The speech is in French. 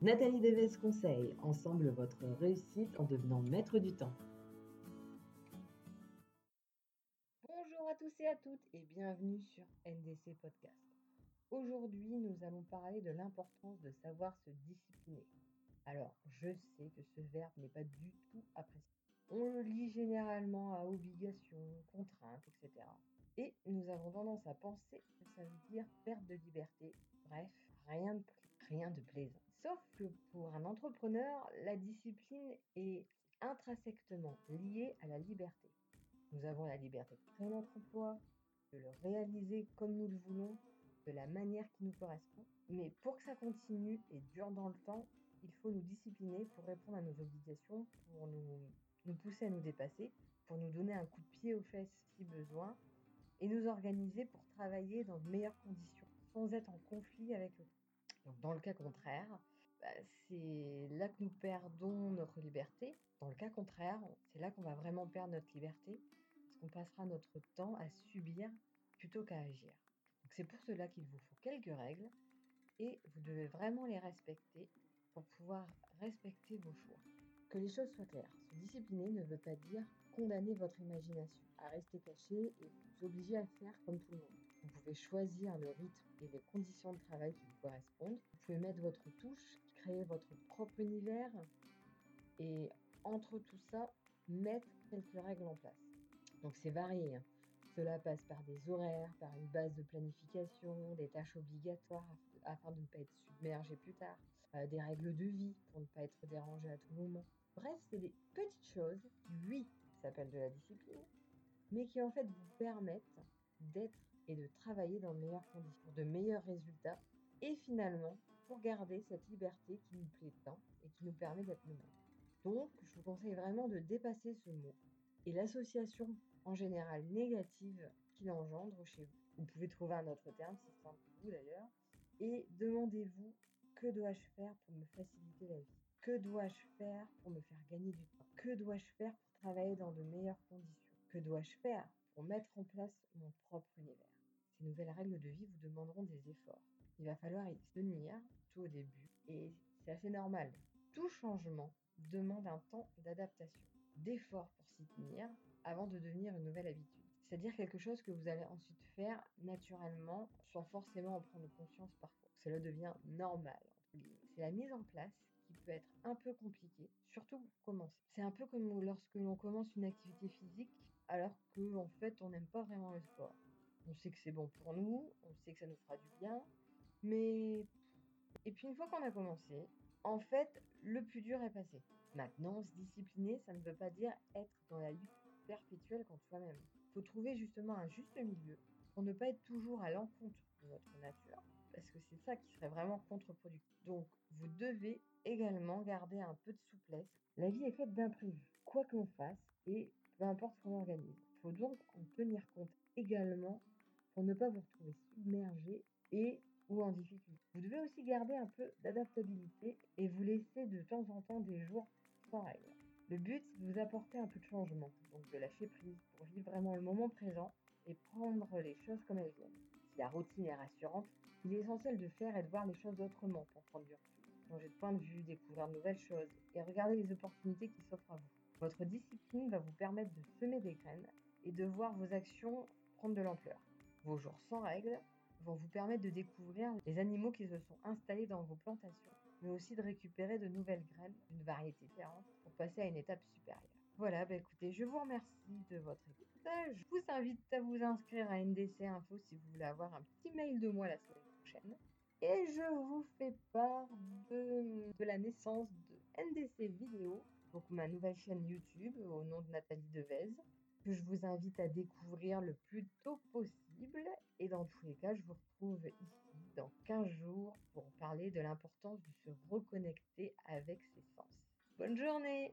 Nathalie Deves conseille, ensemble votre réussite en devenant maître du temps. Bonjour à tous et à toutes et bienvenue sur NDC Podcast. Aujourd'hui, nous allons parler de l'importance de savoir se discipliner. Alors, je sais que ce verbe n'est pas du tout apprécié. On le lit généralement à obligation, contrainte, etc. Et nous avons tendance à penser que ça veut dire perte de liberté. Bref, rien de, rien de plaisant. Sauf que pour un entrepreneur, la discipline est intrinsèquement liée à la liberté. Nous avons la liberté de créer notre emploi, de le réaliser comme nous le voulons, de la manière qui nous correspond. Mais pour que ça continue et dure dans le temps, il faut nous discipliner pour répondre à nos obligations, pour nous, pousser à nous dépasser, pour nous donner un coup de pied aux fesses si besoin, et nous organiser pour travailler dans de meilleures conditions, sans être en conflit avec le Dans le cas contraire, bah, c'est là que nous perdons notre liberté. Dans le cas contraire, c'est là qu'on va vraiment perdre notre liberté, parce qu'on passera notre temps à subir plutôt qu'à agir. C'est pour cela qu'il vous faut quelques règles, et vous devez vraiment les respecter pour pouvoir respecter vos choix. Que les choses soient claires, se discipliner ne veut pas dire condamner votre imagination à rester caché et vous obliger à faire comme tout le monde. Vous pouvez choisir le rythme et les conditions de travail qui vous correspondent. Vous pouvez mettre votre touche, créer votre propre univers et entre tout ça, mettre quelques règles en place. Donc c'est varié. Hein. Cela passe par des horaires, par une base de planification, des tâches obligatoires afin de ne pas être submergé plus tard, euh, des règles de vie pour ne pas être dérangé à tout moment. Bref, c'est des petites choses oui, s'appellent de la discipline, mais qui en fait vous permettent d'être et de travailler dans de meilleures conditions, pour de meilleurs résultats, et finalement pour garder cette liberté qui nous plaît tant et qui nous permet d'être nous-mêmes. Donc, je vous conseille vraiment de dépasser ce mot et l'association en général négative qu'il engendre chez vous. Vous pouvez trouver un autre terme, c'est simple pour vous d'ailleurs, et demandez-vous que dois-je faire pour me faciliter la vie? Que dois-je faire pour me faire gagner du temps? Que dois-je faire pour travailler dans de meilleures conditions? Que dois-je faire pour mettre en place mon propre univers? Ces nouvelles règles de vie vous demanderont des efforts. Il va falloir y tenir tout au début et c'est assez normal. Tout changement demande un temps d'adaptation, d'effort pour s'y tenir avant de devenir une nouvelle habitude. C'est-à-dire quelque chose que vous allez ensuite faire naturellement sans forcément en prendre conscience parfois. Cela devient normal. C'est la mise en place qui peut être un peu compliqué, surtout pour commencer. C'est un peu comme lorsque l'on commence une activité physique alors qu'en en fait on n'aime pas vraiment le sport. On sait que c'est bon pour nous, on sait que ça nous fera du bien, mais... Et puis une fois qu'on a commencé, en fait, le plus dur est passé. Maintenant, se discipliner, ça ne veut pas dire être dans la lutte perpétuelle contre soi-même. Il faut trouver justement un juste milieu pour ne pas être toujours à l'encontre de notre nature, parce que c'est ça qui serait vraiment contre-productif. Donc, vous devez également garder un peu de souplesse. La vie est faite d'imprévus, quoi qu'on fasse et peu importe ce qu'on organise. Il faut donc en tenir compte également pour ne pas vous retrouver submergé et ou en difficulté. Vous devez aussi garder un peu d'adaptabilité et vous laisser de temps en temps des jours sans règles. Le but, c'est de vous apporter un peu de changement, donc de lâcher prise pour vivre vraiment le moment présent et prendre les choses comme elles viennent. Si la routine est rassurante, il est essentiel de faire et de voir les choses autrement pour prendre du recul changer de point de vue, découvrir de nouvelles choses et regarder les opportunités qui s'offrent à vous. Votre discipline va vous permettre de semer des graines et de voir vos actions prendre de l'ampleur. Vos jours sans règles vont vous permettre de découvrir les animaux qui se sont installés dans vos plantations, mais aussi de récupérer de nouvelles graines d'une variété différente pour passer à une étape supérieure. Voilà, bah écoutez, je vous remercie de votre écoute. Je vous invite à vous inscrire à NDC Info si vous voulez avoir un petit mail de moi la semaine prochaine. Et je vous fais part de, la naissance de NDC Vidéo, donc ma nouvelle chaîne YouTube au nom de Nathalie Devez, je vous invite à découvrir le plus tôt possible. Et dans tous les cas, je vous retrouve ici dans 15 jours pour parler de l'importance de se reconnecter avec ses sens. Bonne journée